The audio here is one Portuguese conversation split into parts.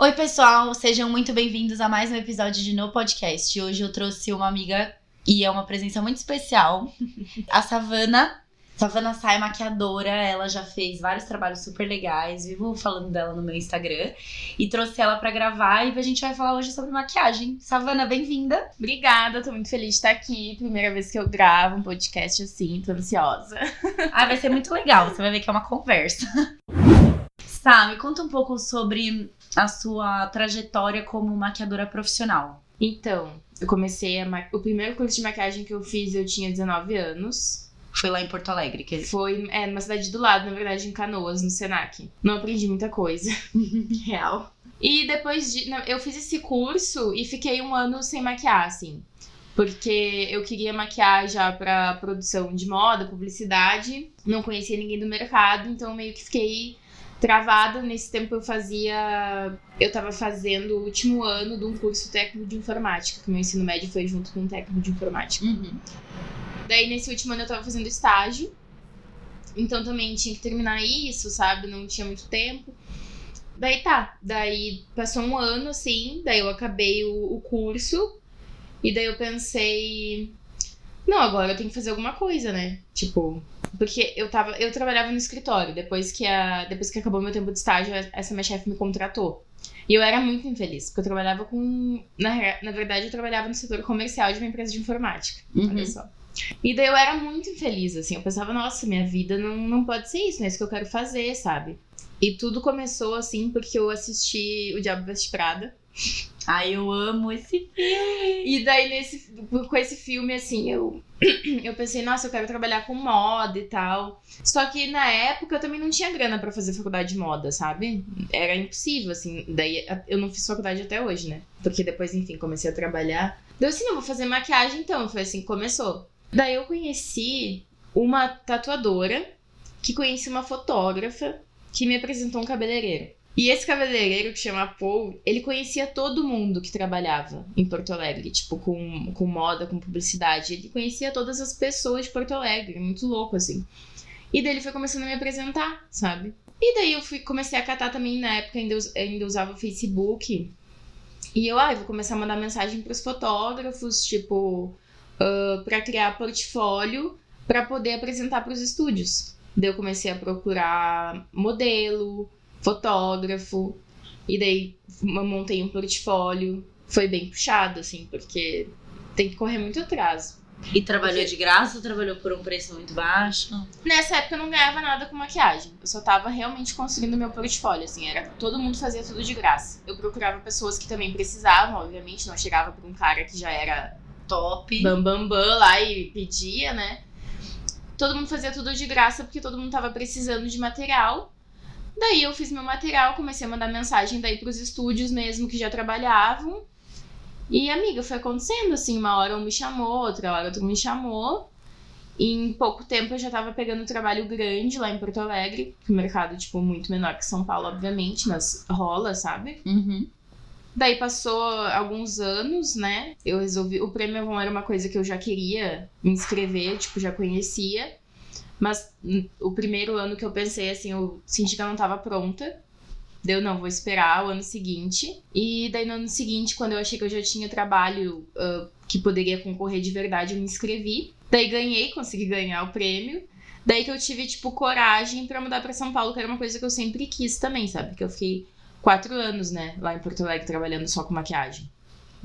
Oi, pessoal, sejam muito bem-vindos a mais um episódio de No Podcast. Hoje eu trouxe uma amiga e é uma presença muito especial, a Savana. Savana Sai, maquiadora, ela já fez vários trabalhos super legais, vivo falando dela no meu Instagram. E trouxe ela para gravar e a gente vai falar hoje sobre maquiagem. Savana, bem-vinda. Obrigada, tô muito feliz de estar aqui. Primeira vez que eu gravo um podcast assim, tô ansiosa. Ah, vai ser muito legal, você vai ver que é uma conversa. Sá, me conta um pouco sobre a sua trajetória como maquiadora profissional? Então, eu comecei a ma... o primeiro curso de maquiagem que eu fiz eu tinha 19 anos. Foi lá em Porto Alegre, que foi é numa cidade do lado, na verdade, em Canoas, no Senac. Não aprendi muita coisa, real. E depois de eu fiz esse curso e fiquei um ano sem maquiar, assim, porque eu queria maquiar já para produção de moda, publicidade. Não conhecia ninguém do mercado, então meio que fiquei travada. Nesse tempo eu fazia. Eu tava fazendo o último ano de um curso técnico de informática, que meu ensino médio foi junto com um técnico de informática. Uhum. Daí nesse último ano eu tava fazendo estágio. Então também tinha que terminar isso, sabe? Não tinha muito tempo. Daí tá. Daí passou um ano assim, daí eu acabei o, o curso. E daí eu pensei. Não, agora eu tenho que fazer alguma coisa, né? Tipo, porque eu tava, eu trabalhava no escritório, depois que a, depois que acabou meu tempo de estágio, essa minha chefe me contratou. E eu era muito infeliz, porque eu trabalhava com, na, na verdade, eu trabalhava no setor comercial de uma empresa de informática. Uhum. Olha só. E daí eu era muito infeliz, assim. Eu pensava, nossa, minha vida não, não pode ser isso, não é isso que eu quero fazer, sabe? E tudo começou, assim, porque eu assisti O Diabo Veste Prada. Ai, eu amo esse filme. E daí, nesse, com esse filme, assim, eu, eu pensei, nossa, eu quero trabalhar com moda e tal. Só que na época eu também não tinha grana para fazer faculdade de moda, sabe? Era impossível, assim. Daí eu não fiz faculdade até hoje, né? Porque depois, enfim, comecei a trabalhar. Daí assim, não, vou fazer maquiagem então. Foi assim começou. Daí eu conheci uma tatuadora que conheci uma fotógrafa que me apresentou um cabeleireiro. E esse cabeleireiro que chama Paul, ele conhecia todo mundo que trabalhava em Porto Alegre, tipo, com, com moda, com publicidade. Ele conhecia todas as pessoas de Porto Alegre, muito louco, assim. E daí ele foi começando a me apresentar, sabe? E daí eu fui, comecei a catar também, na época ainda, ainda usava o Facebook. E eu, ah, vou começar a mandar mensagem pros fotógrafos, tipo, uh, pra criar portfólio para poder apresentar pros estúdios. Daí eu comecei a procurar modelo, fotógrafo, e daí montei um portfólio. Foi bem puxado, assim, porque tem que correr muito atrás. E trabalhou de graça ou trabalhou por um preço muito baixo? Nessa época eu não ganhava nada com maquiagem. Eu só tava realmente construindo meu portfólio, assim, era todo mundo fazia tudo de graça. Eu procurava pessoas que também precisavam, obviamente, não chegava pra um cara que já era top, bam bam bam lá e pedia, né? Todo mundo fazia tudo de graça porque todo mundo tava precisando de material Daí eu fiz meu material, comecei a mandar mensagem daí pros estúdios mesmo que já trabalhavam. E, amiga, foi acontecendo assim, uma hora um me chamou, outra hora outro me chamou. E em pouco tempo eu já tava pegando trabalho grande lá em Porto Alegre, que o mercado, tipo, muito menor que São Paulo, obviamente, mas rola, sabe? Uhum. Daí passou alguns anos, né? Eu resolvi. O prêmio Avon era uma coisa que eu já queria me inscrever, tipo, já conhecia. Mas o primeiro ano que eu pensei, assim, eu senti que eu não tava pronta. Deu, não, vou esperar o ano seguinte. E daí no ano seguinte, quando eu achei que eu já tinha trabalho uh, que poderia concorrer de verdade, eu me inscrevi. Daí ganhei, consegui ganhar o prêmio. Daí que eu tive, tipo, coragem para mudar para São Paulo, que era uma coisa que eu sempre quis também, sabe? Porque eu fiquei quatro anos, né, lá em Porto Alegre, trabalhando só com maquiagem.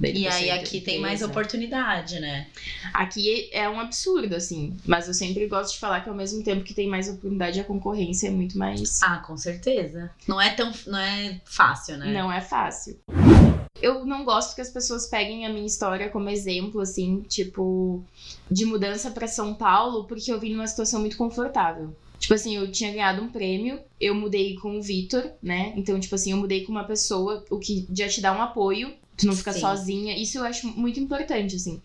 E aí aqui tem mais oportunidade, né? Aqui é um absurdo, assim. Mas eu sempre gosto de falar que ao mesmo tempo que tem mais oportunidade, a concorrência é muito mais. Ah, com certeza. Não é tão. Não é fácil, né? Não é fácil. Eu não gosto que as pessoas peguem a minha história como exemplo, assim, tipo, de mudança para São Paulo, porque eu vim numa situação muito confortável. Tipo assim, eu tinha ganhado um prêmio, eu mudei com o Vitor, né? Então, tipo assim, eu mudei com uma pessoa, o que já te dá um apoio, tu não fica Sim. sozinha. Isso eu acho muito importante, assim.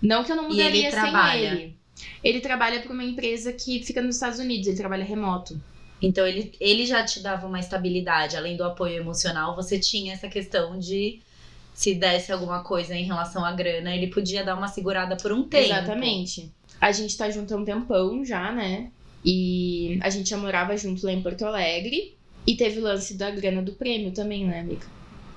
Não que eu não E ele mudaria sem trabalha? ele. Ele trabalha para uma empresa que fica nos Estados Unidos, ele trabalha remoto. Então ele, ele já te dava uma estabilidade, além do apoio emocional, você tinha essa questão de se desse alguma coisa em relação à grana, ele podia dar uma segurada por um tempo. Exatamente. A gente tá junto há um tempão já, né? E a gente já morava junto lá em Porto Alegre. E teve o lance da grana do prêmio também, né, amiga?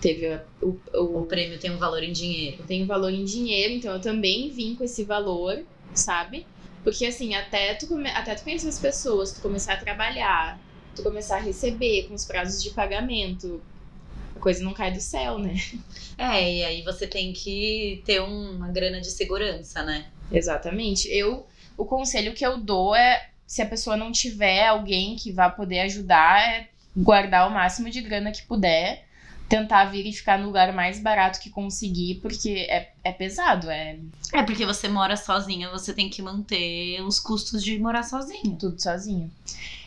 Teve a- o, O o, prêmio tem um valor em dinheiro. tem o valor em dinheiro, então eu também vim com esse valor, sabe? Porque assim, até tu, até tu conhecer as pessoas, tu começar a trabalhar, tu começar a receber com os prazos de pagamento, a coisa não cai do céu, né? É, e aí você tem que ter uma grana de segurança, né? Exatamente. Eu, o conselho que eu dou é, se a pessoa não tiver alguém que vá poder ajudar, é guardar o máximo de grana que puder, tentar vir e ficar no lugar mais barato que conseguir, porque é, é pesado, é É porque você mora sozinha, você tem que manter os custos de morar sozinha. tudo sozinho.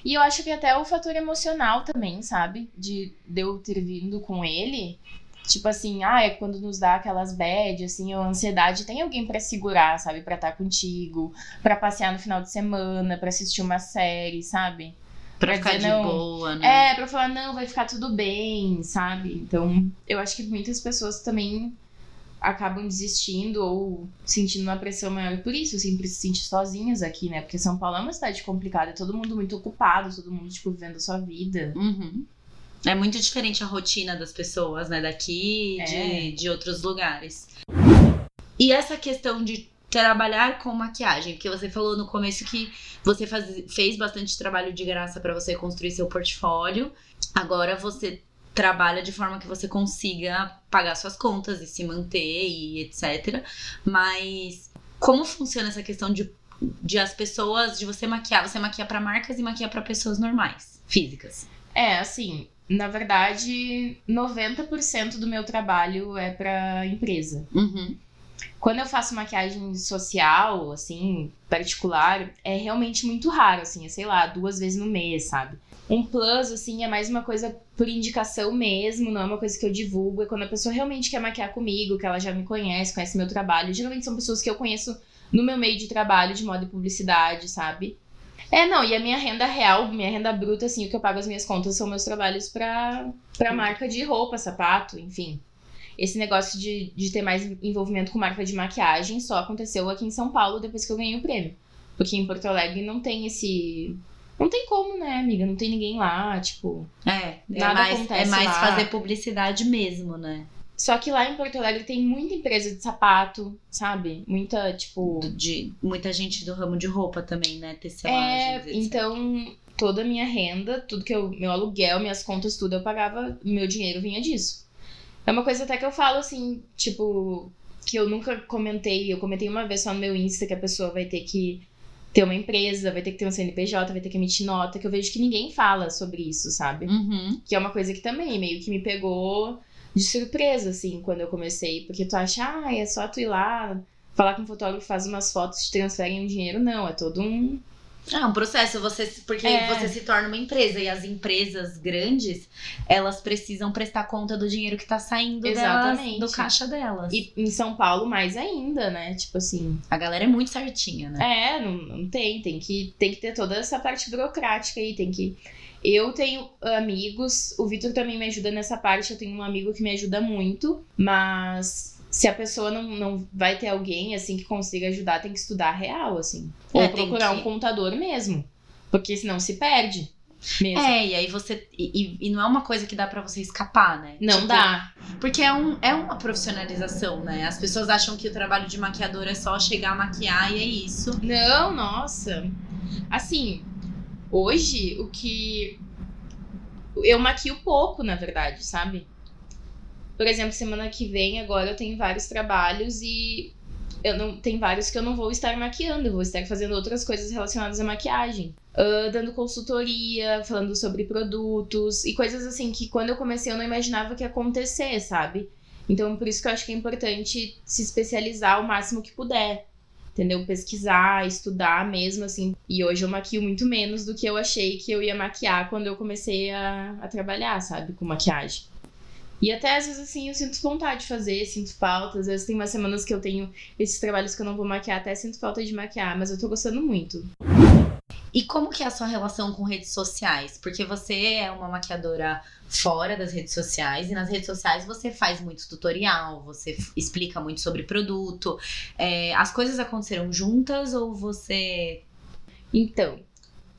E eu acho que até o fator emocional também, sabe? De, de eu ter vindo com ele. Tipo assim, ah, é quando nos dá aquelas bad, assim, ou ansiedade, tem alguém pra segurar, sabe? Pra estar contigo, pra passear no final de semana, pra assistir uma série, sabe? Pra Pra ficar de não. boa, né? É, pra falar, não, vai ficar tudo bem, sabe? Então, eu acho que muitas pessoas também acabam desistindo ou sentindo uma pressão maior por isso, assim, por se sentir sozinhas aqui, né? Porque São Paulo é uma cidade complicada, é todo mundo muito ocupado, todo mundo, tipo, vivendo a sua vida. Uhum. É muito diferente a rotina das pessoas, né? Daqui e É. de, de outros lugares. E essa questão de trabalhar com maquiagem, porque você falou no começo que você faz- fez bastante trabalho de graça pra você construir seu portfólio. Agora você trabalha de forma que você consiga pagar suas contas e se manter e etc. Mas como funciona essa questão de, de as pessoas, de você maquiar? Você maquia pra marcas e maquia pra pessoas normais, físicas. É, assim, na verdade, 90% do meu trabalho é pra empresa. Uhum. Quando eu faço maquiagem social, assim, particular, é realmente muito raro, assim, é, sei lá, duas vezes no mês, sabe? Um plus, assim, é mais uma coisa por indicação mesmo, não é uma coisa que eu divulgo. É quando a pessoa realmente quer maquiar comigo, que ela já me conhece, conhece meu trabalho. Geralmente são pessoas que eu conheço no meu meio de trabalho, de moda e publicidade, sabe? É, não, e a minha renda real, minha renda bruta, assim, o que eu pago as minhas contas são meus trabalhos pra, pra marca de roupa, sapato, enfim. Esse negócio de, de ter mais envolvimento com marca de maquiagem só aconteceu aqui em São Paulo depois que eu ganhei o prêmio. Porque em Porto Alegre não tem esse. Não tem como, né, amiga? Não tem ninguém lá, tipo. É, é Nada mais, acontece é mais lá. fazer publicidade mesmo, né? Só que lá em Porto Alegre tem muita empresa de sapato, sabe? Muita, tipo. De muita gente do ramo de roupa também, né? É, Tecelagens, etc. então toda a minha renda, tudo que eu. Meu aluguel, minhas contas, tudo eu pagava, meu dinheiro vinha disso. É uma coisa até que eu falo assim, tipo, que eu nunca comentei, eu comentei uma vez só no meu Insta que a pessoa vai ter que ter uma empresa, vai ter que ter um CNPJ, vai ter que emitir nota, que eu vejo que ninguém fala sobre isso, sabe? Uhum. Que é uma coisa que também meio que me pegou de surpresa, assim, quando eu comecei. Porque tu acha, ah, é só tu ir lá, falar com o fotógrafo, faz umas fotos, te transferem um dinheiro. Não, é todo um. É um processo, você, porque É. você se torna uma empresa e as empresas grandes, elas precisam prestar conta do dinheiro que tá saindo delas, Exatamente. do caixa delas. E em São Paulo, mais ainda, né? Tipo assim. A galera é muito certinha, né? É, não, não tem. Tem que, tem que ter toda essa parte burocrática aí. Tem que. Eu tenho amigos, o Vitor também me ajuda nessa parte. Eu tenho um amigo que me ajuda muito, mas se a pessoa não, não vai ter alguém assim que consiga ajudar, tem que estudar real, assim. Ou É, procurar que- um contador mesmo. Porque senão se perde. Mesmo. É, e aí você. E, e- não é uma coisa que dá pra você escapar, né? Não Tipo, dá. Porque é, um, é uma profissionalização, né? As pessoas acham que o trabalho de maquiador é só chegar a maquiar e é isso. Não, nossa. Assim, hoje o que. Eu maquio pouco, na verdade, sabe? Por exemplo, semana que vem, agora eu tenho vários trabalhos e eu não tem vários que eu não vou estar maquiando, eu vou estar fazendo outras coisas relacionadas à maquiagem. Ah, dando consultoria, falando sobre produtos e coisas assim que quando eu comecei eu não imaginava que ia acontecer, sabe? Então, por isso que eu acho que é importante se especializar o máximo que puder entendeu? Pesquisar, estudar mesmo, assim. E hoje eu maquio muito menos do que eu achei que eu ia maquiar quando eu comecei a, a trabalhar, sabe, com maquiagem. E até às vezes assim eu sinto vontade de fazer, sinto falta. Às vezes tem umas semanas que eu tenho esses trabalhos que eu não vou maquiar, até sinto falta de maquiar, mas eu tô gostando muito. E como que é a sua relação com redes sociais? Porque você é uma maquiadora fora das redes sociais e nas redes sociais você faz muito tutorial, você explica muito sobre produto. É, as coisas aconteceram juntas ou você. Então,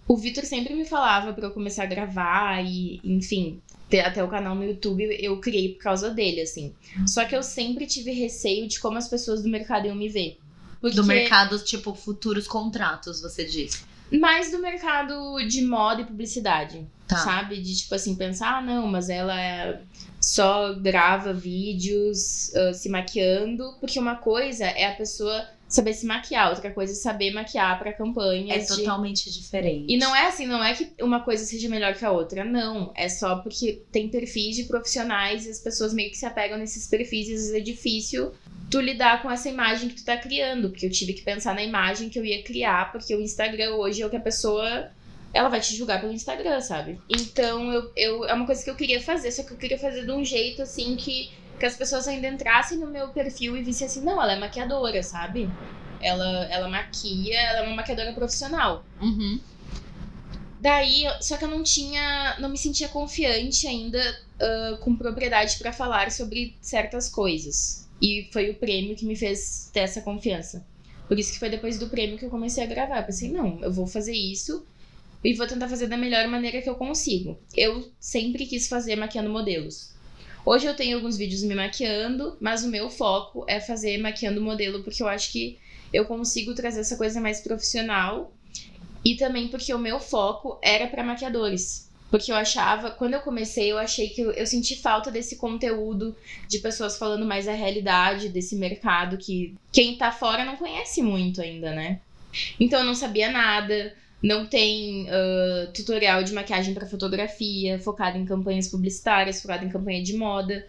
o Vitor sempre me falava para eu começar a gravar e, enfim, ter até o canal no YouTube eu criei por causa dele, assim. Só que eu sempre tive receio de como as pessoas do mercado iam me ver. Porque... Do mercado, tipo, futuros contratos, você diz. Mais do mercado de moda e publicidade. Tá. Sabe? De tipo assim, pensar, ah, não, mas ela é só grava vídeos uh, se maquiando. Porque uma coisa é a pessoa saber se maquiar, outra coisa é saber maquiar para campanhas. É de... totalmente diferente. E não é assim, não é que uma coisa seja melhor que a outra, não. É só porque tem perfis de profissionais e as pessoas meio que se apegam nesses perfis e às vezes é difícil tu lidar com essa imagem que tu tá criando, porque eu tive que pensar na imagem que eu ia criar, porque o Instagram hoje é o que a pessoa ela vai te julgar pelo Instagram, sabe? Então, eu, eu, é uma coisa que eu queria fazer, só que eu queria fazer de um jeito, assim, que que as pessoas ainda entrassem no meu perfil e vissem assim, não, ela é maquiadora, sabe? Ela, ela maquia, ela é uma maquiadora profissional. Uhum. Daí, só que eu não tinha, não me sentia confiante ainda uh, com propriedade para falar sobre certas coisas. E foi o prêmio que me fez ter essa confiança. Por isso que foi depois do prêmio que eu comecei a gravar. Eu pensei, não, eu vou fazer isso e vou tentar fazer da melhor maneira que eu consigo. Eu sempre quis fazer maquiando modelos. Hoje eu tenho alguns vídeos me maquiando, mas o meu foco é fazer maquiando modelo, porque eu acho que eu consigo trazer essa coisa mais profissional. E também porque o meu foco era para maquiadores. Porque eu achava, quando eu comecei, eu achei que eu, eu, senti falta desse conteúdo de pessoas falando mais a realidade desse mercado que quem tá fora não conhece muito ainda, né? Então eu não sabia nada, não tem uh, tutorial de maquiagem para fotografia, focado em campanhas publicitárias, focado em campanha de moda.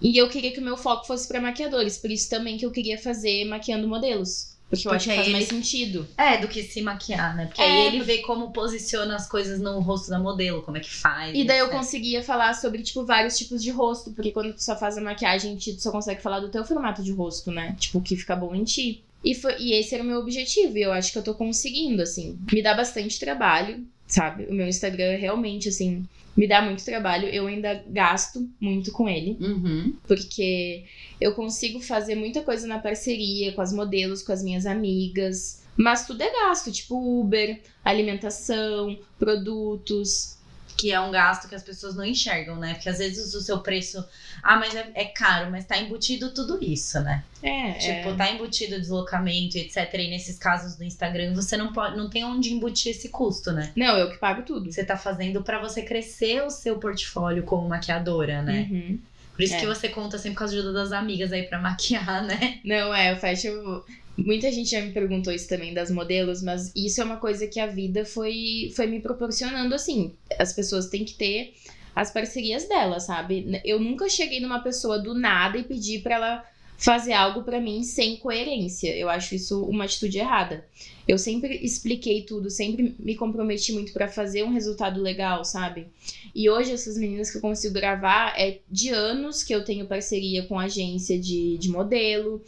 E eu queria que o meu foco fosse para maquiadores, por isso também que eu queria fazer maquiando modelos. Porque, porque eu acho que faz ele... mais sentido. É, do que se maquiar, né? Porque é, aí ele vê como posiciona as coisas no rosto da modelo, como é que faz. E daí eu conseguia falar sobre, tipo, vários tipos de rosto. Porque quando tu só faz a maquiagem, tu só consegue falar do teu formato de rosto, né? Tipo, o que fica bom em ti. E, foi, e esse era o meu objetivo, e eu acho que eu tô conseguindo, assim. Me dá bastante trabalho, sabe? O meu Instagram realmente, assim, me dá muito trabalho. Eu ainda gasto muito com ele. Uhum. Porque eu consigo fazer muita coisa na parceria com as modelos, com as minhas amigas. Mas tudo é gasto, tipo Uber, alimentação, produtos, que é um gasto que as pessoas não enxergam, né? Porque às vezes o seu preço, ah, mas é, é caro, mas tá embutido tudo isso, né? É. Tipo, é. tá embutido deslocamento, etc. E nesses casos do Instagram, você não pode, não tem onde embutir esse custo, né? Não, eu que pago tudo. Você tá fazendo para você crescer o seu portfólio como maquiadora, né? Uhum. Por isso é. que você conta sempre com a ajuda das amigas aí para maquiar, né? Não, é, eu fecho Muita gente já me perguntou isso também das modelos, mas isso é uma coisa que a vida foi, foi me proporcionando assim. As pessoas têm que ter as parcerias delas, sabe? Eu nunca cheguei numa pessoa do nada e pedi para ela fazer algo para mim sem coerência. Eu acho isso uma atitude errada. Eu sempre expliquei tudo, sempre me comprometi muito para fazer um resultado legal, sabe? E hoje essas meninas que eu consigo gravar é de anos que eu tenho parceria com agência de, de modelo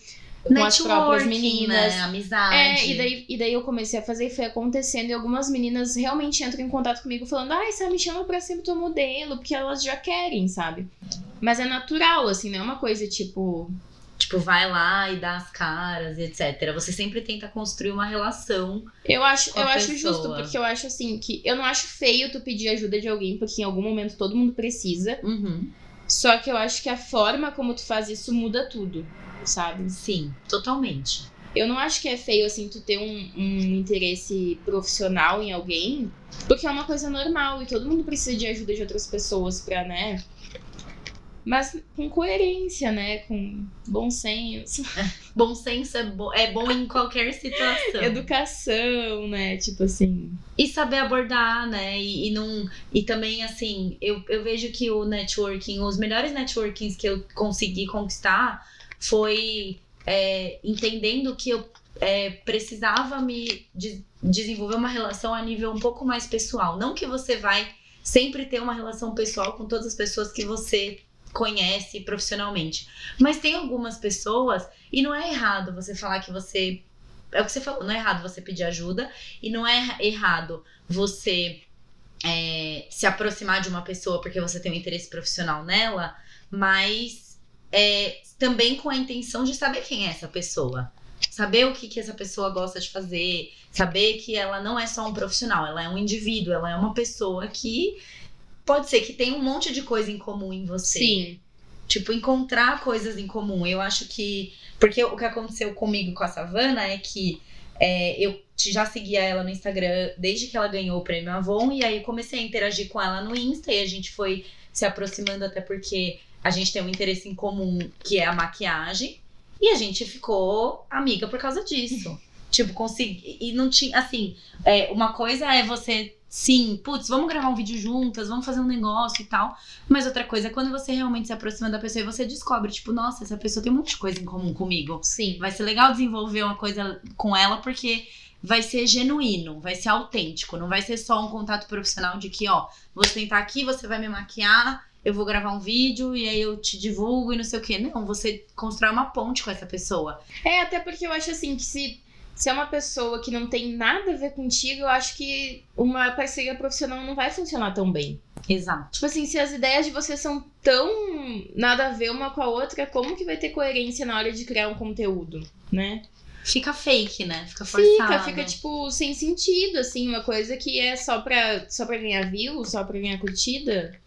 com as próprias meninas. Né? Amizade. É, e daí, e daí eu comecei a fazer e foi acontecendo. E algumas meninas realmente entram em contato comigo falando: ai, você me chama pra ser teu modelo, porque elas já querem, sabe? Mas é natural, assim, não é uma coisa tipo. Tipo, vai lá e dá as caras etc. Você sempre tenta construir uma relação. Eu acho, eu acho justo, porque eu acho assim que eu não acho feio tu pedir ajuda de alguém, porque em algum momento todo mundo precisa. Uhum. Só que eu acho que a forma como tu faz isso muda tudo sabe? Sim, totalmente. Eu não acho que é feio, assim, tu ter um, um interesse profissional em alguém, porque é uma coisa normal e todo mundo precisa de ajuda de outras pessoas pra, né? Mas com coerência, né? Com bom senso. bom senso é, bo é bom em qualquer situação. Educação, né? Tipo assim. E saber abordar, né? E, e, não, e também, assim, eu, eu vejo que o networking, os melhores networkings que eu consegui conquistar foi é, entendendo que eu é, precisava me de- desenvolver uma relação a nível um pouco mais pessoal. Não que você vai sempre ter uma relação pessoal com todas as pessoas que você conhece profissionalmente. Mas tem algumas pessoas, e não é errado você falar que você. É o que você falou, não é errado você pedir ajuda, e não é errado você é, se aproximar de uma pessoa porque você tem um interesse profissional nela, mas é, também com a intenção de saber quem é essa pessoa. Saber o que, que essa pessoa gosta de fazer, saber que ela não é só um profissional, ela é um indivíduo, ela é uma pessoa que pode ser que tenha um monte de coisa em comum em você. Sim. Tipo, encontrar coisas em comum. Eu acho que. Porque o que aconteceu comigo com a Savana é que é, eu já seguia ela no Instagram desde que ela ganhou o prêmio Avon. E aí comecei a interagir com ela no Insta e a gente foi se aproximando, até porque a gente tem um interesse em comum que é a maquiagem. E a gente ficou amiga por causa disso. tipo, consegui. E não tinha. Assim, é, uma coisa é você. Sim, putz, vamos gravar um vídeo juntas, vamos fazer um negócio e tal. Mas outra coisa é quando você realmente se aproxima da pessoa e você descobre, tipo, nossa, essa pessoa tem um monte de coisa em comum comigo. Sim. Vai ser legal desenvolver uma coisa com ela porque vai ser genuíno, vai ser autêntico, não vai ser só um contato profissional de que, ó, vou sentar aqui, você vai me maquiar, eu vou gravar um vídeo e aí eu te divulgo e não sei o quê. Não, você constrói uma ponte com essa pessoa. É, até porque eu acho assim que se, se é uma pessoa que não tem nada a ver contigo, eu acho que uma parceria profissional não vai funcionar tão bem. Exato. Tipo assim, se as ideias de vocês são tão nada a ver uma com a outra, como que vai ter coerência na hora de criar um conteúdo, né? Fica fake, né? Fica forçado. Fica, fica tipo sem sentido, assim, uma coisa que é só pra, só pra ganhar view, só pra ganhar curtida.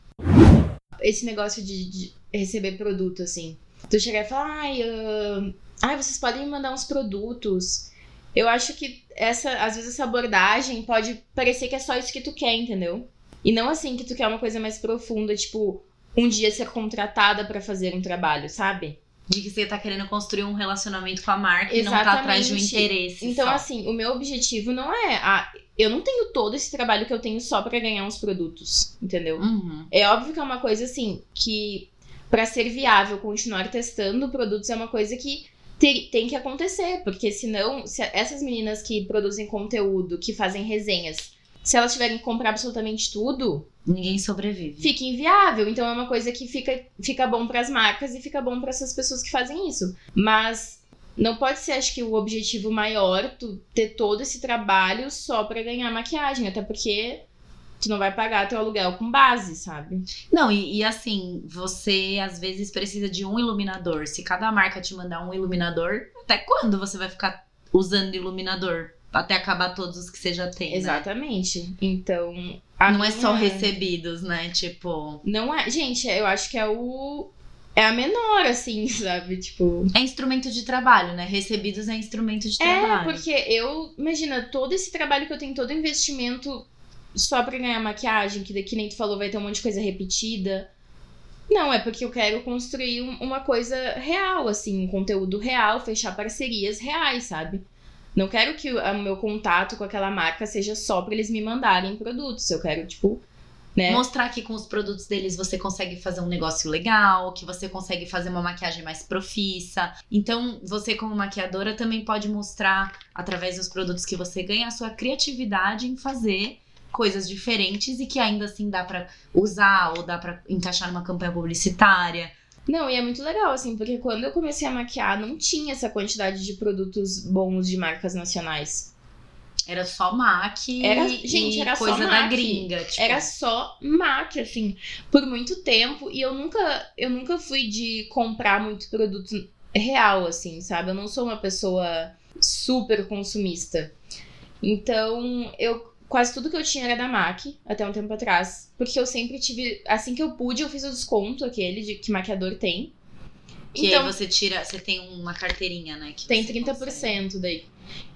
Esse negócio de, de receber produto, assim. Tu chegar e falar, ai, ah, ai, vocês podem me mandar uns produtos. Eu acho que essa, às vezes essa abordagem pode parecer que é só isso que tu quer, entendeu? E não assim que tu quer uma coisa mais profunda, tipo, um dia ser contratada pra fazer um trabalho, sabe? De que você tá querendo construir um relacionamento com a marca e não tá atrás de um Exatamente. interesse. Então, só. assim, o meu objetivo não é. Ah, eu não tenho todo esse trabalho que eu tenho só pra ganhar uns produtos, entendeu? Uhum. É óbvio que é uma coisa assim que pra ser viável continuar testando produtos é uma coisa que tem que acontecer, porque senão se essas meninas que produzem conteúdo, que fazem resenhas, se elas tiverem que comprar absolutamente tudo, Ninguém sobrevive. fica inviável. Então é uma coisa que fica, fica bom pras marcas e fica bom pra essas pessoas que fazem isso. Mas não pode ser, acho que, o objetivo maior tu ter todo esse trabalho só pra ganhar maquiagem, até porque tu não vai pagar teu aluguel com base, sabe? Não, e, e assim, você às vezes precisa de um iluminador. Se cada marca te mandar um iluminador, até quando você vai ficar usando iluminador? Até acabar todos os que você já tem. né? Exatamente. Então. a Não é só recebidos, né? Tipo. Não é. Gente, eu acho que é o. É a menor, assim, sabe? Tipo. É instrumento de trabalho, né? Recebidos é instrumento de É, trabalho. porque eu. Imagina, todo esse trabalho que eu tenho, todo investimento só pra ganhar maquiagem, que daqui nem tu falou, vai ter um monte de coisa repetida. Não, é porque eu quero construir um- uma coisa real, assim, um conteúdo real, fechar parcerias reais, sabe? Não quero que o meu contato com aquela marca seja só pra eles me mandarem produtos. Eu quero, tipo, né? Mostrar que com os produtos deles você consegue fazer um negócio legal, que você consegue fazer uma maquiagem mais profissa. Então, você como maquiadora também pode mostrar através dos produtos que você ganha a sua criatividade em fazer coisas diferentes e que ainda assim dá pra usar ou dá pra encaixar numa campanha publicitária. Não, e é muito legal, assim, porque quando eu comecei a maquiar, não tinha essa quantidade de produtos bons de marcas nacionais. Era só MAC Era- e gente, era só coisa da MAC. gringa, tipo. Era só MAC, assim, por muito tempo. E eu nunca, eu nunca fui de comprar muito produto real, assim, sabe? Eu não sou uma pessoa super consumista. Então, eu quase tudo que eu tinha era da MAC, até um tempo atrás. Porque eu sempre tive. Assim que eu pude, eu fiz o desconto, aquele de, que maquiador tem. Que então, aí você tira, você tem uma carteirinha, né? Que tem você 30% consegue. daí.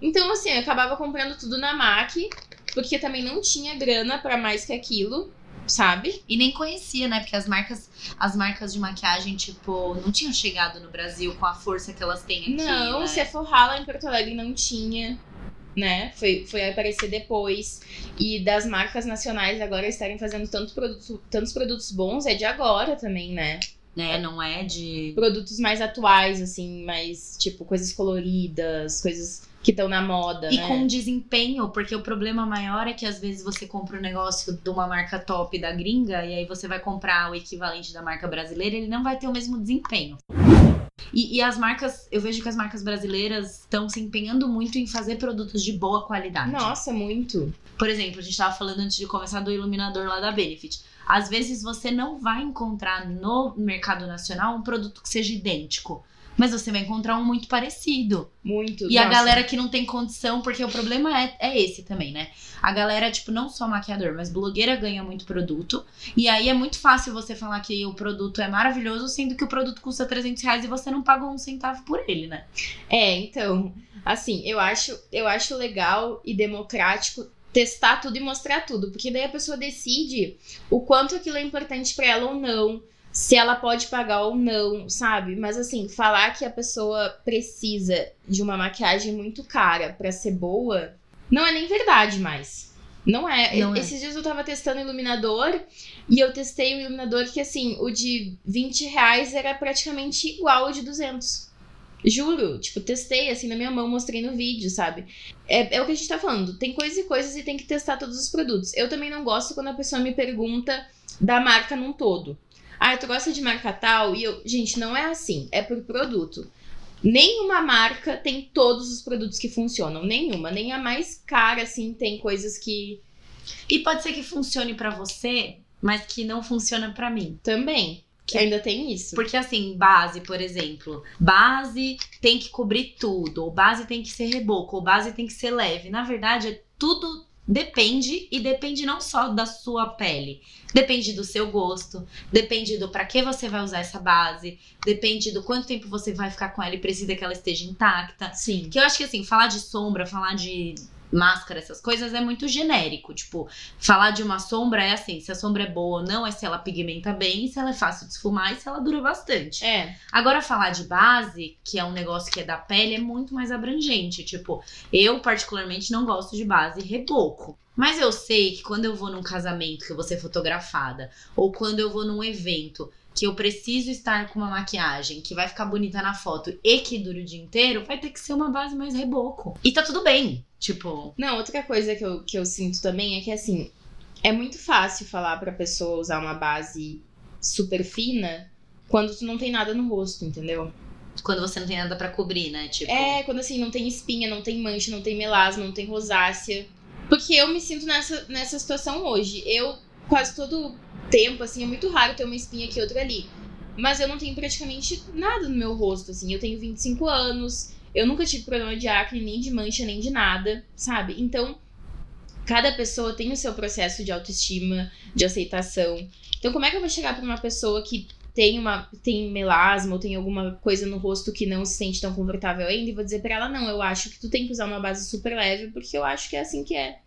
Então, assim, eu acabava comprando tudo na MAC, porque também não tinha grana pra mais que aquilo, sabe? E nem conhecia, né? Porque as marcas, as marcas de maquiagem, tipo, não tinham chegado no Brasil com a força que elas têm aqui. não, né? Sephora lá em Porto Alegre não tinha, né? Foi, foi aparecer depois. E das marcas nacionais agora estarem fazendo tanto produto, tantos produtos bons, é de agora também, né? né? Não é de. Produtos mais atuais, assim, mais, tipo, coisas coloridas, coisas que estão na moda, E né? com desempenho, porque o problema maior é que às vezes você compra um negócio de uma marca top da gringa e aí você vai comprar o equivalente da marca brasileira, ele não vai ter o mesmo desempenho. E, e as marcas, eu vejo que as marcas brasileiras estão se empenhando muito em fazer produtos de boa qualidade. Nossa, muito. Por exemplo, a gente tava falando antes de começar do iluminador lá da Benefit. Às vezes você não vai encontrar no mercado nacional um produto que seja idêntico. Mas você vai encontrar um muito parecido. Muito. E a Nossa. galera que não tem condição, porque o problema é, é esse também, né? A galera, tipo, não só maquiador, mas blogueira ganha muito produto. E aí é muito fácil você falar que o produto é maravilhoso, sendo que o produto custa 300 reais e você não pagou um centavo por ele, né? É, então, assim, eu acho, eu acho legal e democrático testar tudo e mostrar tudo, porque daí a pessoa decide o quanto aquilo é importante pra ela ou não, se ela pode pagar ou não, sabe? Mas assim, falar que a pessoa precisa de uma maquiagem muito cara pra ser boa, não é nem verdade mais. Não é. Não é. Esses dias eu tava testando iluminador e eu testei um iluminador que, assim, o de 20 reais era praticamente igual ao de 200. Juro, tipo, testei assim na minha mão, mostrei no vídeo, sabe? É, é o que a gente tá falando. Tem coisas e coisas e tem que testar todos os produtos. Eu também não gosto quando a pessoa me pergunta da marca num todo. Ah, tu gosta de marca tal? E eu, gente, não é assim. É por produto. Nenhuma marca tem todos os produtos que funcionam. Nenhuma. Nem a mais cara, assim, tem coisas que. E pode ser que funcione pra você, mas que não funciona pra mim. Também. Que ainda tem isso. Porque assim, base, por exemplo, base tem que cobrir tudo, ou base tem que ser reboco, ou base tem que ser leve. Na verdade, é tudo depende e depende não só da sua pele, depende do seu gosto, depende do para que você vai usar essa base, depende do quanto tempo você vai ficar com ela e precisa que ela esteja intacta. Sim. Que eu acho que assim, falar de sombra, falar de máscara, essas coisas é muito genérico. Tipo, falar de uma sombra é assim, se a sombra é boa ou não, é se ela pigmenta bem, se ela é fácil de esfumar e se ela dura bastante. É. Agora, falar de base, que é um negócio que é da pele, é muito mais abrangente. Tipo, eu particularmente não gosto de base reboco. Mas eu sei que quando eu vou num casamento que eu vou ser fotografada, ou quando eu vou num evento que eu preciso estar com uma maquiagem que vai ficar bonita na foto e que dure o dia inteiro, vai ter que ser uma base mais reboco. E tá tudo bem. Tipo, Não, outra coisa que eu, que eu sinto também é que, assim, é muito fácil falar pra pessoa usar uma base super fina quando tu não tem nada no rosto, entendeu? quando você não tem nada pra cobrir, né? Tipo, É, quando assim, não tem espinha, não tem mancha, não tem melasma, não tem rosácea. Porque eu me sinto nessa, nessa situação hoje. Eu, quase todo tempo, assim, é muito raro ter uma espinha aqui e outra ali. Mas eu não tenho praticamente nada no meu rosto, assim. Eu tenho 25 anos, eu nunca tive problema de acne, nem de mancha, nem de nada, sabe? Então, cada pessoa tem o seu processo de autoestima, de aceitação. Então, como é que eu vou chegar pra uma pessoa que tem uma tem melasma ou tem alguma coisa no rosto que não se sente tão confortável ainda e vou dizer pra ela não, eu acho que tu tem que usar uma base super leve porque eu acho que é assim que é.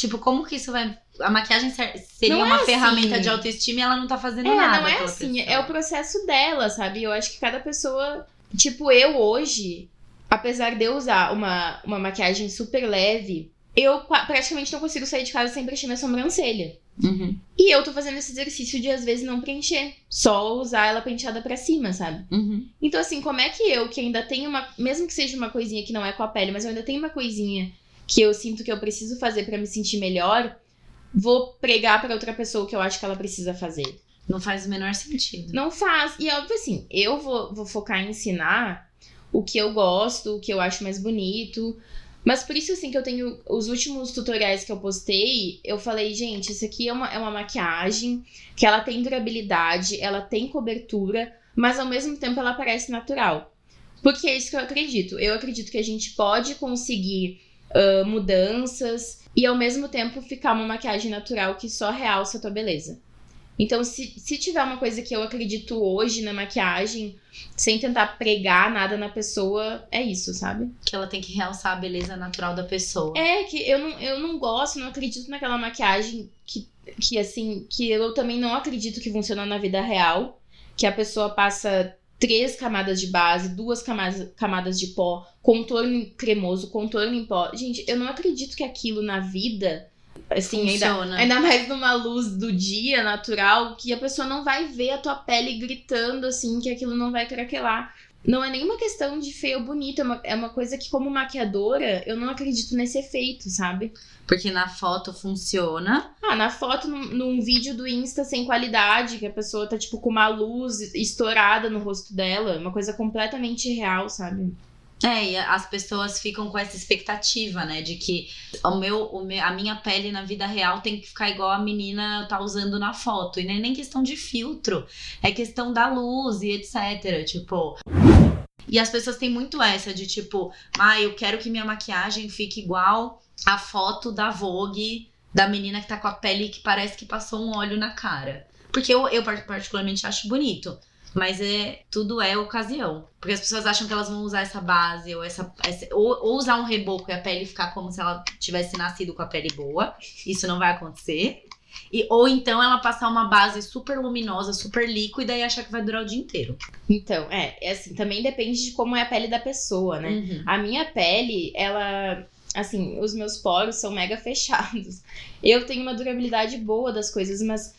Tipo, como que isso vai. A maquiagem ser- seria Não é uma assim. ferramenta de autoestima e ela não tá fazendo É, nada. não é assim, pessoa. é o processo dela, sabe? Eu acho que cada pessoa, tipo eu hoje, apesar de eu usar uma uma maquiagem super leve, eu praticamente não consigo sair de casa sem preencher minha sobrancelha. Uhum, E eu tô fazendo esse exercício de às vezes não preencher, só usar ela penteada pra cima, sabe? uhum. Então, assim, como é que eu, que ainda tenho uma. Mesmo que seja uma coisinha que não é com a pele, mas eu ainda tenho uma coisinha que eu sinto que eu preciso fazer pra me sentir melhor, vou pregar pra outra pessoa o que eu acho que ela precisa fazer. Não faz o menor sentido. Não faz. E é óbvio assim, eu vou, vou focar em ensinar o que eu gosto, o que eu acho mais bonito. Mas por isso, assim, que eu tenho os últimos tutoriais que eu postei, eu falei, gente, isso aqui é uma, é uma maquiagem que ela tem durabilidade, ela tem cobertura, mas ao mesmo tempo ela parece natural. Porque é isso que eu acredito. Eu acredito que a gente pode conseguir ah, mudanças e ao mesmo tempo ficar uma maquiagem natural que só realça a tua beleza. Então, se, se tiver uma coisa que eu acredito hoje na maquiagem, sem tentar pregar nada na pessoa, é isso, sabe? Que ela tem que realçar a beleza natural da pessoa. É que eu não, eu não gosto, não acredito naquela maquiagem que, que, assim, que eu também não acredito que funciona na vida real. Que a pessoa passa três camadas de base, duas camadas, camadas de pó, contorno cremoso, contorno em pó. Gente, eu não acredito que aquilo na vida, assim, ainda. Ainda mais numa luz do dia natural, que a pessoa não vai ver a tua pele gritando assim, que aquilo não vai craquelar. Não é nenhuma questão de feio ou bonito, é uma, é uma coisa que, como maquiadora, eu não acredito nesse efeito, sabe? Porque na foto funciona. Ah, na foto, num, num, vídeo do Insta sem qualidade, que a pessoa tá, tipo, com uma luz estourada no rosto dela, uma coisa completamente real, sabe? É, e as pessoas ficam com essa expectativa, né? De que o meu, o meu, a minha pele na vida real tem que ficar igual a menina tá usando na foto. E não é nem questão de filtro, é questão da luz e etc. Tipo. E as pessoas têm muito essa de tipo, ah, eu quero que minha maquiagem fique igual a foto da Vogue da menina que tá com a pele que parece que passou um óleo na cara. Porque eu, eu particularmente acho bonito. Mas é tudo é ocasião. Porque as pessoas acham que elas vão usar essa base ou essa. essa ou, ou, usar um reboco e a pele ficar como se ela tivesse nascido com a pele boa. Isso não vai acontecer. E, ou então ela passar uma base super luminosa, super líquida e achar que vai durar o dia inteiro. Então, é, é assim, também depende de como é a pele da pessoa, né? Uhum. A minha pele, ela assim, os meus poros são mega fechados. Eu tenho uma durabilidade boa das coisas, mas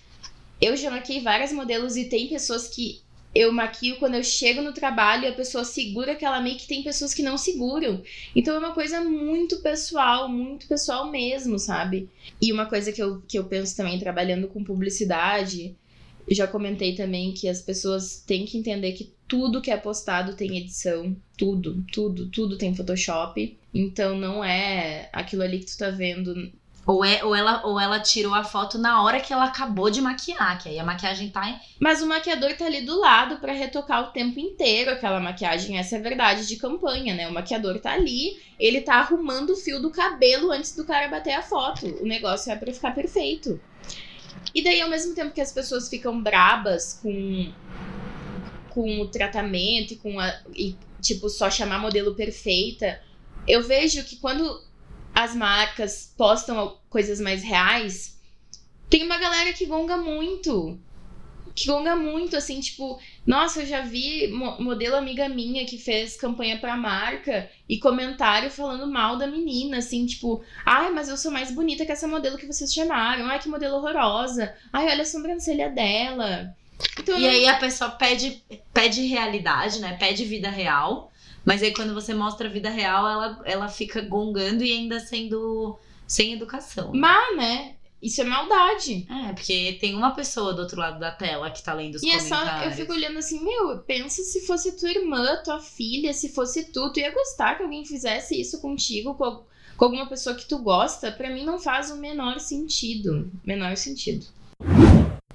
eu já maquei vários modelos e tem pessoas que eu maquio quando eu chego no trabalho e a pessoa segura aquela make, tem pessoas que não seguram. Então é uma coisa muito pessoal, muito pessoal mesmo, sabe? E uma coisa que eu, que eu penso também trabalhando com publicidade, já comentei também que as pessoas têm que entender que tudo que é postado tem edição, tudo, tudo, tudo tem Photoshop. Então não é aquilo ali que tu tá vendo ou, é, ou, ela, ou ela tirou a foto na hora que ela acabou de maquiar, que aí a maquiagem tá. Mas o maquiador tá ali do lado para retocar o tempo inteiro aquela maquiagem. Essa é a verdade de campanha, né? O maquiador tá ali, ele tá arrumando o fio do cabelo antes do cara bater a foto. O negócio é pra ficar perfeito. E daí, ao mesmo tempo que as pessoas ficam brabas com, com o tratamento e com a. E, tipo, só chamar modelo perfeita, eu vejo que quando as marcas postam coisas mais reais, tem uma galera que gonga muito. Que gonga muito, assim, tipo, nossa, eu já vi modelo amiga minha que fez campanha pra marca e comentário falando mal da menina, assim, tipo, ai, mas eu sou mais bonita que essa modelo que vocês chamaram, ai, que modelo horrorosa, ai, olha a sobrancelha dela. Então, e aí a pessoa pede, pede realidade, né? Pede vida real. Mas aí quando você mostra a vida real, ela, ela fica gongando e ainda sendo sem educação. Mas, né? Isso é maldade. É, porque tem uma pessoa do outro lado da tela que tá lendo os e comentários. E é só, eu fico olhando assim, meu, pensa se fosse tua irmã, tua filha, se fosse tu, tu ia gostar que alguém fizesse isso contigo, com, com alguma pessoa que tu gosta? Para mim não faz o menor sentido. Menor sentido.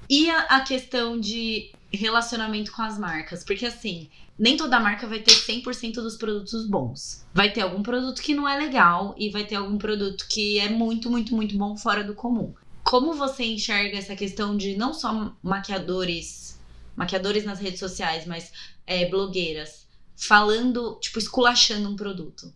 E a, a questão de relacionamento com as marcas? Porque assim, nem toda marca vai ter 100% dos produtos bons. Vai ter algum produto que não é legal e vai ter algum produto que é muito, muito, muito bom fora do comum. Como você enxerga essa questão de não só maquiadores, maquiadores nas redes sociais, mas é, blogueiras, falando, tipo, esculachando um produto?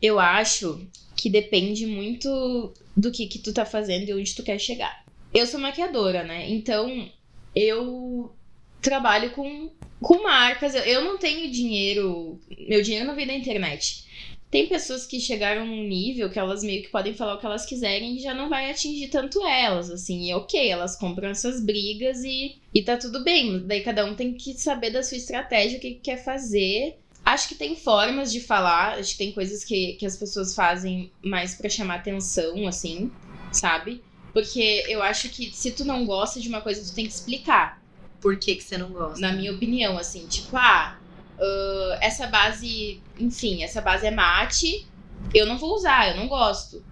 Eu acho que depende muito do que, que tu tá fazendo e onde tu quer chegar. Eu sou maquiadora, né? Então eu trabalho com, com marcas. Eu, não tenho dinheiro. Meu dinheiro não vem da internet. Tem pessoas que chegaram num nível que elas meio que podem falar o que elas quiserem e já não vai atingir tanto elas, assim. E ok, elas compram essas brigas e, e tá tudo bem. Daí cada um tem que saber da sua estratégia, o que, que quer fazer. Acho que tem formas de falar, acho que tem coisas que, que as pessoas fazem mais para chamar atenção, assim, sabe? Porque eu acho que se tu não gosta de uma coisa, tu tem que explicar por que, que você não gosta? Na minha opinião, assim, tipo, ah, uh, essa base, enfim, essa base é mate, eu não vou usar, eu não gosto.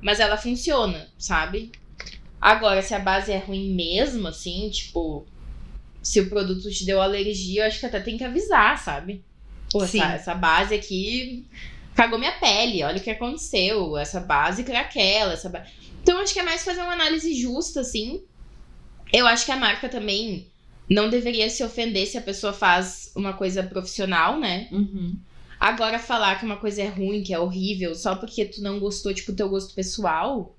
Mas ela funciona, sabe? Agora, se a base é ruim mesmo, assim, tipo, se o produto te deu alergia, eu acho que até tem que avisar, sabe? Pô, essa, essa, base aqui cagou minha pele, olha o que aconteceu. Essa base craquela, essa ba... Então, acho que é mais fazer uma análise justa, assim. Eu acho que a marca também não deveria se ofender se a pessoa faz uma coisa profissional, né? Uhum. Agora, falar que uma coisa é ruim, que é horrível, só porque tu não gostou, tipo, teu gosto pessoal,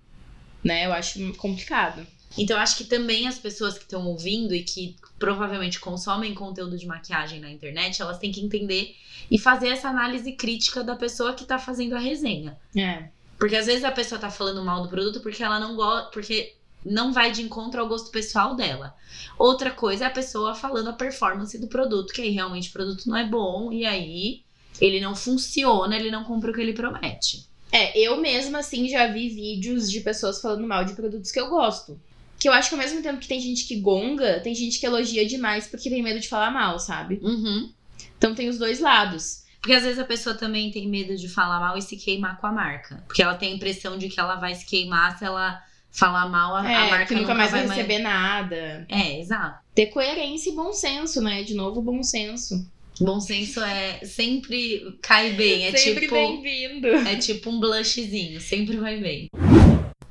né? Eu acho complicado. Então, acho que também as pessoas que estão ouvindo e que provavelmente consomem conteúdo de maquiagem na internet, elas têm que entender e fazer essa análise crítica da pessoa que tá fazendo a resenha. É. Porque às vezes a pessoa tá falando mal do produto porque ela não gosta. Porque não vai de encontro ao gosto pessoal dela. Outra coisa é a pessoa falando a performance do produto, que aí realmente o produto não é bom e aí ele não funciona, ele não cumpre o que ele promete. É, eu mesma, assim, já vi vídeos de pessoas falando mal de produtos que eu gosto. Que eu acho que ao mesmo tempo que tem gente que gonga, tem gente que elogia demais porque tem medo de falar mal, sabe? Uhum. Então tem os dois lados. Porque às vezes a pessoa também tem medo de falar mal e se queimar com a marca. Porque ela tem a impressão de que ela vai se queimar se ela falar mal, a, é, a marca que nunca, nunca mais vai mais receber nada. É, exato. Ter coerência e bom senso, né? De novo, bom senso. Bom senso é sempre cai bem. É Sempre tipo. bem-vindo. É tipo um blushzinho, sempre vai bem.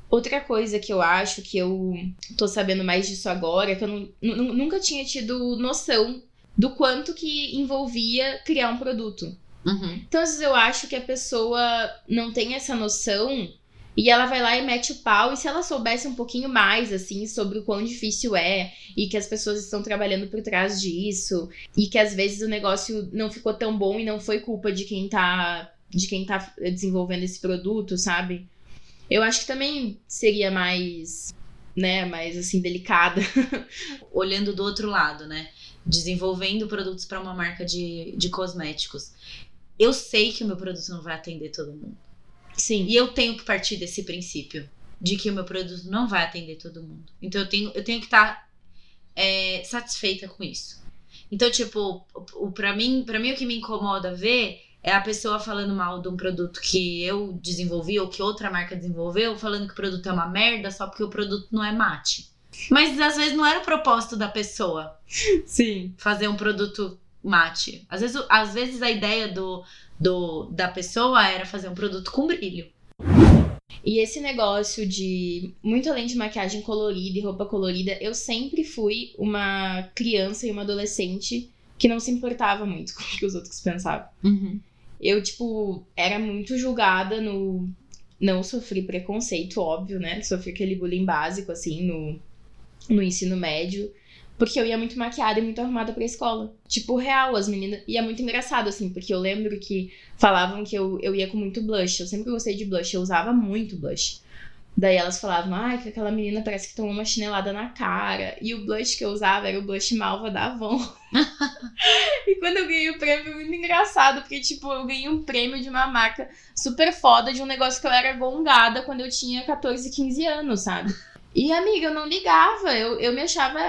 Outra coisa que eu acho que eu tô sabendo mais disso agora, é que eu nu- nu- nunca tinha tido noção do quanto que envolvia criar um produto. Uhum. Então, às vezes eu acho que a pessoa não tem essa noção e ela vai lá e mete o pau. E se ela soubesse um pouquinho mais, assim, sobre o quão difícil é e que as pessoas estão trabalhando por trás disso e que às vezes o negócio não ficou tão bom e não foi culpa de quem tá, de quem tá desenvolvendo esse produto, sabe? Eu acho que também seria mais, né, mais assim, delicada. Olhando do outro lado, né? Desenvolvendo produtos para uma marca de, de cosméticos. Eu sei que o meu produto não vai atender todo mundo. Sim. E eu tenho que partir desse princípio de que o meu produto não vai atender todo mundo. Então eu tenho, eu tenho que estar é, satisfeita com isso. Então, tipo, o, o, pra, mim, pra mim o que me incomoda ver é a pessoa falando mal de um produto que eu desenvolvi ou que outra marca desenvolveu, falando que o produto é uma merda só porque o produto não é mate. Mas às vezes não era o propósito da pessoa Sim. fazer um produto mate. Às vezes, às vezes a ideia do, do, da pessoa era fazer um produto com brilho. E esse negócio de, muito além de maquiagem colorida e roupa colorida, eu sempre fui uma criança e uma adolescente que não se importava muito com o que os outros pensavam. Eu, tipo, era muito julgada no. Não sofri preconceito, óbvio, né? Sofri aquele bullying básico, assim, no, no ensino médio. Porque eu ia muito maquiada e muito arrumada pra escola. Tipo, real, as meninas. E é muito engraçado, assim, porque eu lembro que falavam que eu, eu ia com muito blush. Eu sempre gostei de blush, eu usava muito blush. Daí elas falavam, ai, que aquela menina parece que tomou uma chinelada na cara. E o blush que eu usava era o blush malva da Avon. e quando eu ganhei o prêmio foi muito engraçado, porque, tipo, eu ganhei um prêmio de uma marca super foda de um negócio que eu era gongada quando eu tinha 14, 15 anos, sabe? E, amiga, eu não ligava. Eu, eu me achava.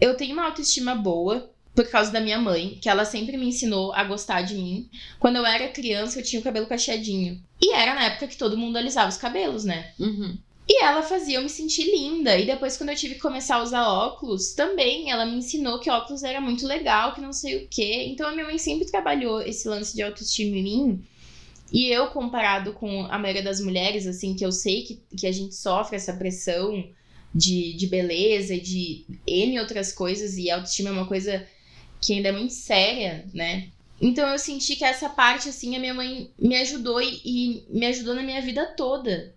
Eu tenho uma autoestima boa por causa da minha mãe, que ela sempre me ensinou a gostar de mim. Quando eu era criança, eu tinha o cabelo cacheadinho. E era na época que todo mundo alisava os cabelos, né? Uhum. E ela fazia eu me sentir linda. E depois, quando eu tive que começar a usar óculos, também ela me ensinou que óculos era muito legal, que não sei o quê. Então a minha mãe sempre trabalhou esse lance de autoestima em mim. E eu, comparado com a maioria das mulheres, assim, que eu sei que, que a gente sofre essa pressão de, de beleza e de N outras coisas, e autoestima é uma coisa que ainda é muito séria, né? Então eu senti que essa parte, assim, a minha mãe me ajudou e, e me ajudou na minha vida toda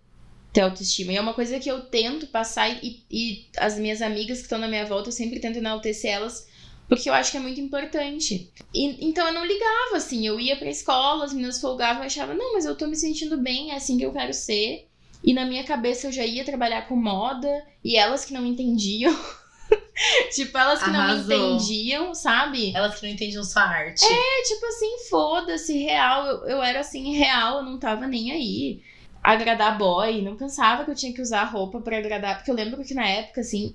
ter autoestima. E é uma coisa que eu tento passar e, e as minhas amigas que estão na minha volta, eu sempre tento enaltecer elas, porque eu acho que é muito importante. E, então eu não ligava, assim, eu ia pra escola, as meninas folgavam, eu achava, não, mas eu tô me sentindo bem, é assim que eu quero ser. E na minha cabeça eu já ia trabalhar com moda, e elas que não entendiam. tipo, elas que Arrasou. não me entendiam, sabe? Elas que não entendiam sua arte. É tipo assim, foda-se, real. Eu, eu era assim, real, eu não tava nem aí. Agradar boy, não pensava que eu tinha que usar roupa pra agradar. Porque eu lembro que na época, assim,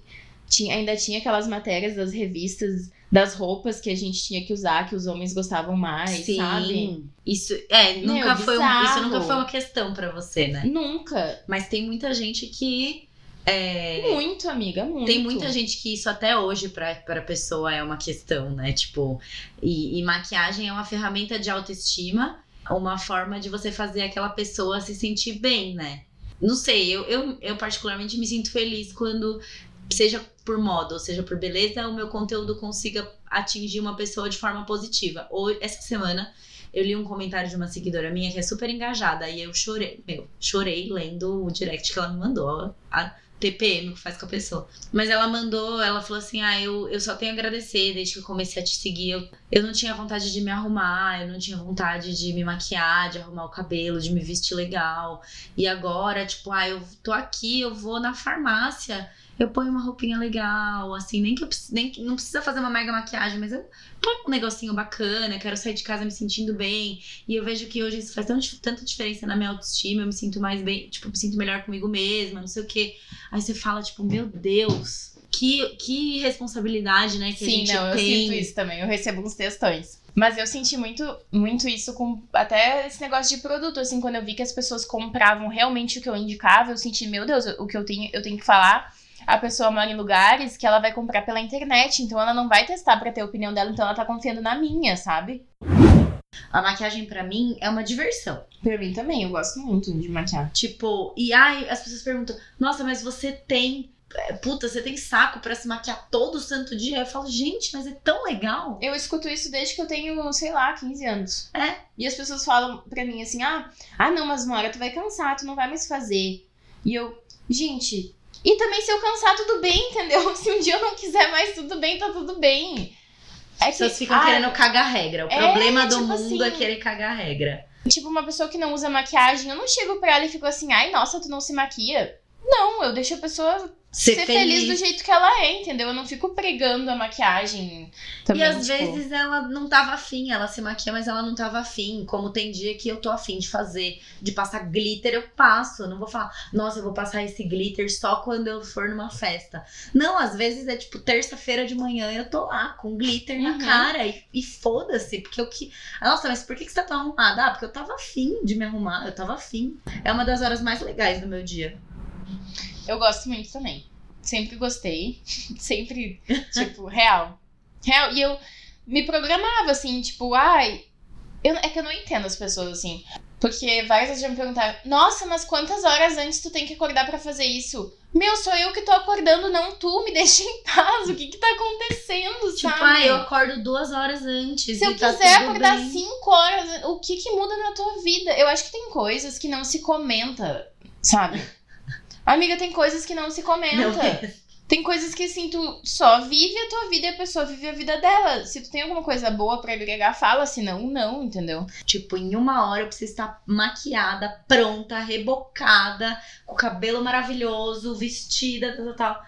tinha, ainda tinha aquelas matérias das revistas das roupas que a gente tinha que usar, que os homens gostavam mais, sabe? Isso, é, Meu, nunca foi um- isso nunca foi uma questão pra você, né? Nunca. Mas tem muita gente que é, Muito, amiga, muito. Tem muita gente que isso até hoje pra, pra pessoa é uma questão, né? Tipo, e, e maquiagem é uma ferramenta de autoestima, uma forma de você fazer aquela pessoa se sentir bem, né? Não sei, eu, eu, eu particularmente me sinto feliz quando, seja por moda ou seja por beleza, o meu conteúdo consiga atingir uma pessoa de forma positiva. Ou essa semana eu li um comentário de uma seguidora minha que é super engajada e eu chorei, meu, chorei lendo o direct que ela me mandou. A, TPM que faz com a pessoa. Mas ela mandou, ela falou assim: Ah, eu, eu só tenho a agradecer desde que eu comecei a te seguir. Eu, eu não tinha vontade de me arrumar, eu não tinha vontade de me maquiar, de arrumar o cabelo, de me vestir legal. E agora, tipo, ah, eu tô aqui, eu vou na farmácia. Eu ponho uma roupinha legal, assim, nem que eu nem que- não precisa fazer uma mega maquiagem, mas eu ponho um negocinho bacana, quero sair de casa me sentindo bem. E eu vejo que hoje isso faz tão, tanta diferença na minha autoestima, eu me sinto mais bem, tipo, me sinto melhor comigo mesma, não sei o quê. Aí você fala, tipo, meu Deus, que, que responsabilidade, né, que a Sim, gente não, eu tem. sinto isso também. Eu recebo uns textões. Mas eu senti muito, muito isso com até esse negócio de produto, assim, quando eu vi que as pessoas compravam realmente o que eu indicava, eu senti, meu Deus, o que eu tenho, eu tenho que falar. A pessoa mora em lugares que ela vai comprar pela internet, então ela não vai testar pra ter a opinião dela, então ela tá confiando na minha, sabe? A maquiagem pra mim é uma diversão. Pra mim também, eu gosto muito de maquiar. Tipo, e ai, as pessoas perguntam: "Nossa, mas você tem é, Puta, você tem saco pra se maquiar todo santo dia? Eu falo, gente, mas é tão legal. Eu escuto isso desde que eu tenho, sei lá, 15 anos. É. E as pessoas falam pra mim assim: ah, ah não, mas uma hora tu vai cansar, tu não vai mais fazer. E eu, gente, e também se eu cansar, tudo bem, entendeu? Se um dia eu não quiser mais, tudo bem, tá tudo bem. É As pessoas ficam ah, querendo cagar regra. O É, problema do tipo mundo é assim- querer cagar regra. Tipo, uma pessoa que não usa maquiagem, eu não chego pra ela e fico assim, ai, nossa, tu não se maquia. Não, eu deixo a pessoa Ser, ser, feliz. feliz. do jeito que ela é, entendeu? Eu não fico pregando a maquiagem também. e às tipo, vezes ela não tava afim, ela se maquia, mas ela não tava afim. Como tem dia que eu tô afim de fazer, de passar glitter, eu passo. Eu não vou falar, nossa, eu vou passar esse glitter só quando eu for numa festa. Não, às vezes é tipo terça-feira de manhã, eu tô lá com glitter na Uhum. cara e, e foda-se, porque eu que. Nossa, mas por que, que você tá tão arrumada? Ah, porque eu tava afim de me arrumar, eu tava afim. É uma das horas mais legais do meu dia. Eu gosto muito também. Sempre gostei. Sempre, tipo, real. Real. E eu me programava assim, tipo, ai. Eu, é que eu não entendo as pessoas assim. Porque várias vezes já me perguntaram: Nossa, mas quantas horas antes tu tem que acordar pra fazer isso? Meu, sou eu que tô acordando, não tu. Me deixa em paz. O que que tá acontecendo, Tipo, sabe? ah, eu acordo duas horas antes. Se eu tá quiser acordar bem. 5 horas, o que que muda na tua vida? Eu acho que tem coisas que não se comenta, sabe? Amiga, tem coisas que não se comenta. Não, é. Tem coisas que assim, tu só vive a tua vida e a pessoa vive a vida dela. Se tu tem alguma coisa boa pra agregar, fala, se não, não, entendeu? Tipo, em uma hora eu preciso estar maquiada, pronta, rebocada, com o cabelo maravilhoso, vestida, tal, tal, tal.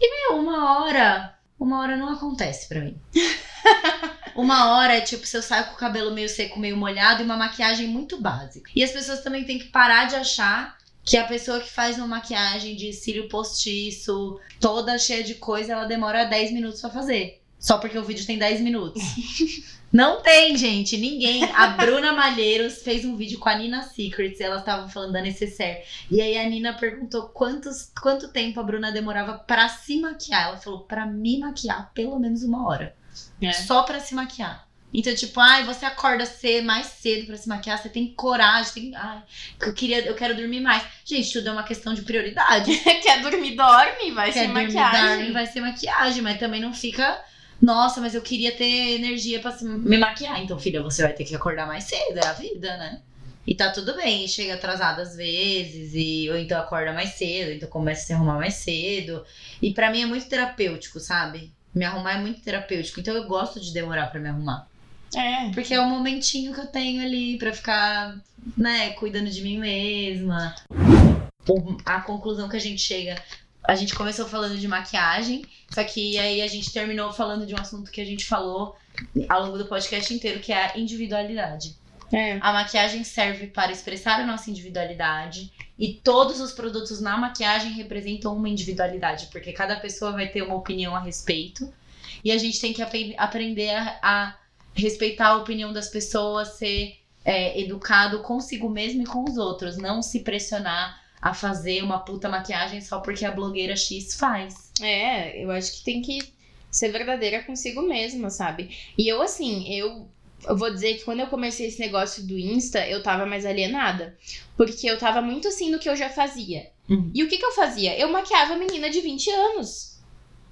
E, meu, uma hora. Uma hora não acontece pra mim. uma hora é tipo, se eu saio com o cabelo meio seco, meio molhado e uma maquiagem muito básica. E as pessoas também têm que parar de achar que a pessoa que faz uma maquiagem de cílio postiço, toda cheia de coisa, ela demora 10 minutos pra fazer. Só porque o vídeo tem 10 minutos. Não tem, gente, ninguém. A Bruna Malheiros fez um vídeo com a Nina Secrets e elas estavam falando da Necessaire. E aí a Nina perguntou quantos, quanto tempo a Bruna demorava pra se maquiar. Ela falou, pra me maquiar, pelo menos uma hora. É. Só pra se maquiar. Então, tipo, ai, você acorda cedo, mais cedo pra se maquiar, você tem coragem, tem. Ai, eu queria, eu quero dormir mais. Gente, tudo é uma questão de prioridade. Quer dormir, dorme, vai Quer ser dormir, maquiagem. dorme, vai ser maquiagem, mas também não fica. Nossa, mas eu queria ter energia pra se- me maquiar. Então, filha, você vai ter que acordar mais cedo, é a vida, né? E tá tudo bem, chega atrasado às vezes, e, ou então acorda mais cedo, então começa a se arrumar mais cedo. E pra mim é muito terapêutico, sabe? Me arrumar é muito terapêutico, então eu gosto de demorar pra me arrumar. É. Porque é o momentinho que eu tenho ali pra ficar, né, cuidando de mim mesma. A conclusão que a gente chega. A gente começou falando de maquiagem, só que aí a gente terminou falando de um assunto que a gente falou ao longo do podcast inteiro, que é a individualidade. É. A maquiagem serve para expressar a nossa individualidade e todos os produtos na maquiagem representam uma individualidade, porque cada pessoa vai ter uma opinião a respeito e a gente tem que apre- aprender a, a respeitar a opinião das pessoas, ser é, educado consigo mesmo e com os outros, não se pressionar a fazer uma puta maquiagem só porque a blogueira X faz. É, eu acho que tem que ser verdadeira consigo mesma, sabe? E eu, assim, eu, eu vou dizer que quando eu comecei esse negócio do Insta, eu tava mais alienada. Porque eu tava muito assim no que eu já fazia. Uhum. E o que, que eu fazia? Eu maquiava menina de 20 anos.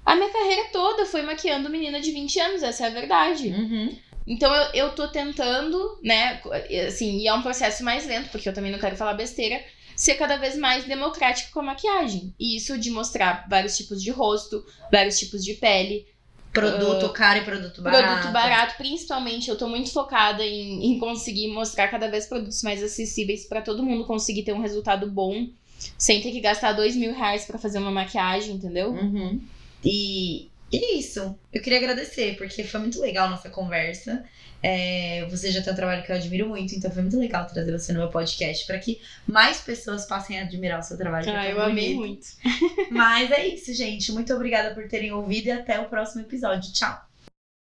A minha carreira toda foi maquiando menina de 20 anos, essa é a verdade. Uhum. Então eu, eu tô tentando, né, assim, e é um processo mais lento, porque eu também não quero falar besteira, ser cada vez mais democrático com a maquiagem. E isso de mostrar vários tipos de rosto, vários tipos de pele, Produto caro e produto barato. produto barato, principalmente eu tô muito focada em, em conseguir mostrar cada vez produtos mais acessíveis pra todo mundo conseguir ter um resultado bom. sem ter que gastar dois mil reais pra fazer uma maquiagem, entendeu? Uhum. E, e é isso. Eu queria agradecer, porque foi muito legal nossa conversa. É, você já tem um trabalho que eu admiro muito, então foi muito legal trazer você no meu podcast para que mais pessoas passem a admirar o seu trabalho. é Ah, eu amei bonito. muito. Mas é isso, gente. Muito obrigada por terem ouvido e até o próximo episódio. Tchau!